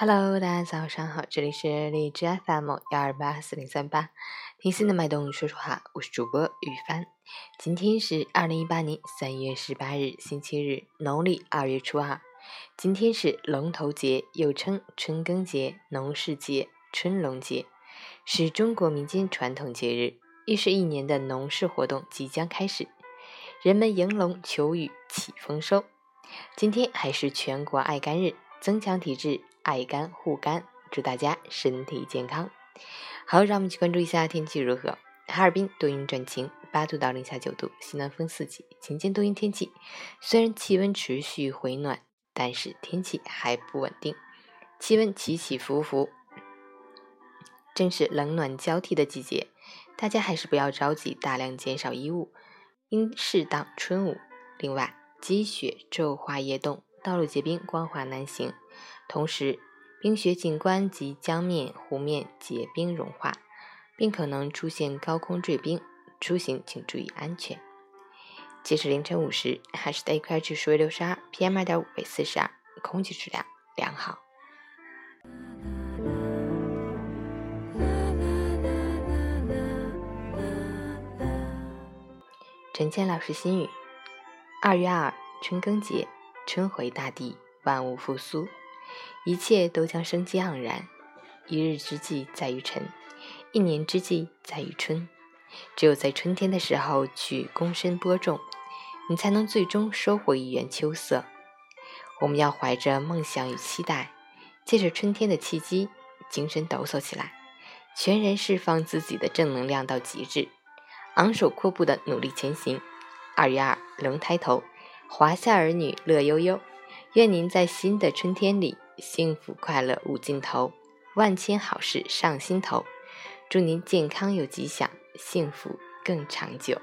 Hello，大家早上好，这里是荔枝 FM 幺二八四零三八，听心的脉动说说话，我是主播雨帆。今天是二零一八年三月十八日，星期日，农历二月初二。今天是龙头节，又称春耕节、农事节、春龙节，是中国民间传统节日，预示一年的农事活动即将开始，人们迎龙求雨、祈丰收。今天还是全国爱肝日，增强体质。爱肝护肝，祝大家身体健康。好，让我们去关注一下天气如何。哈尔滨多云转晴，八度到零下九度，西南风四级，晴间多云天气。虽然气温持续回暖，但是天气还不稳定，气温起起伏伏。正是冷暖交替的季节，大家还是不要着急大量减少衣物，应适当春捂。另外，积雪昼化夜冻，道路结冰，光滑难行。同时，冰雪景观及江面、湖面结冰融化，并可能出现高空坠冰，出行请注意安全。截至凌晨五时，海市的 AQI 指数为六十二，PM 二点五为四十二，空气质量良好。陈谦老师心语：二月二，春耕节，春回大地，万物复苏。一切都将生机盎然。一日之计在于晨，一年之计在于春。只有在春天的时候去躬身播种，你才能最终收获一园秋色。我们要怀着梦想与期待，借着春天的契机，精神抖擞起来，全然释放自己的正能量到极致，昂首阔步的努力前行。二月二，龙抬头，华夏儿女乐悠悠愿您在新的春天里幸福快乐无尽头万千好事上心头祝您健康又吉祥幸福更长久。